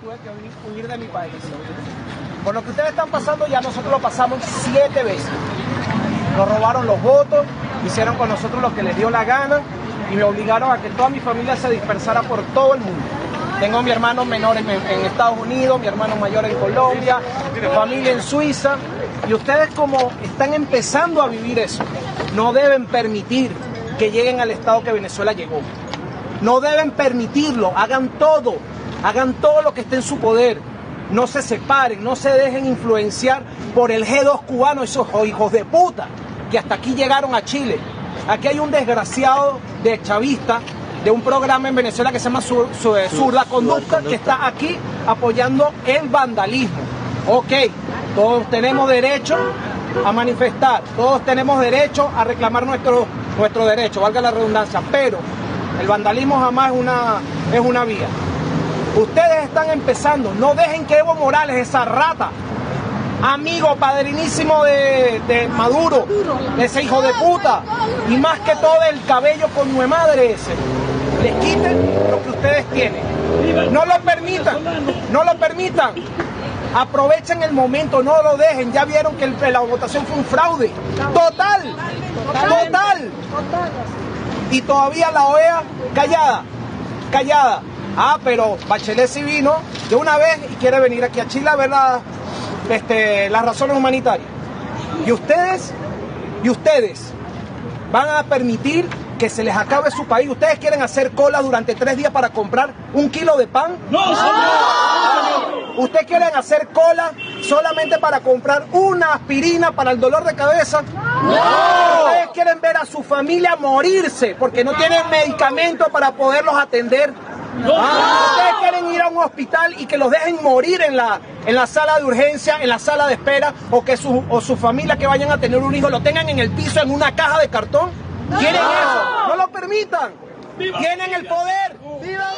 tuve que huir de mi país. Por lo que ustedes están pasando, ya nosotros lo pasamos siete veces. Nos robaron los votos, hicieron con nosotros lo que les dio la gana y me obligaron a que toda mi familia se dispersara por todo el mundo. Tengo mi hermano menor en, en Estados Unidos, mi hermano mayor en Colombia, mi familia en Suiza. Y ustedes como están empezando a vivir eso, no deben permitir que lleguen al estado que Venezuela llegó. No deben permitirlo, hagan todo, hagan todo lo que esté en su poder. No se separen, no se dejen influenciar por el G2 cubano, esos hijos de puta que hasta aquí llegaron a Chile. Aquí hay un desgraciado de chavista de un programa en Venezuela que se llama Sur, Sur, la Conducta, que está aquí apoyando el vandalismo. Ok, todos tenemos derecho a manifestar, todos tenemos derecho a reclamar nuestro, nuestro derecho, valga la redundancia, pero el vandalismo jamás es una, es una vía. Ustedes están empezando, no dejen que Evo Morales, esa rata, amigo padrinísimo de, de, Maduro, ese hijo de puta, y más que todo el cabello con nueve madre ese, les quiten lo que ustedes tienen. No lo permitan, no lo permitan. Aprovechen el momento, no lo dejen. Ya vieron que el, la votación fue un fraude. Total, total. Y todavía la OEA callada, callada. Ah, pero Bachelet sí vino de una vez y quiere venir aquí a Chile a ver la, este, las razones humanitarias. Y ustedes, y ustedes van a permitir que se les acabe su país. ¿Ustedes quieren hacer cola durante tres días para comprar un kilo de pan? ¡No, señor! ¿Ustedes quieren hacer cola solamente para comprar una aspirina para el dolor de cabeza? ¡No! ¿Ustedes quieren ver a su familia morirse porque no tienen medicamentos para poderlos atender? ¡No! ¿Ustedes quieren ir a un hospital y que los dejen morir en la, en la sala de urgencia, en la sala de espera, o que su, o su familia que vayan a tener un hijo lo tengan en el piso en una caja de cartón? ¿Quieren eso? No lo permitan. Tienen el poder. ¡Viva!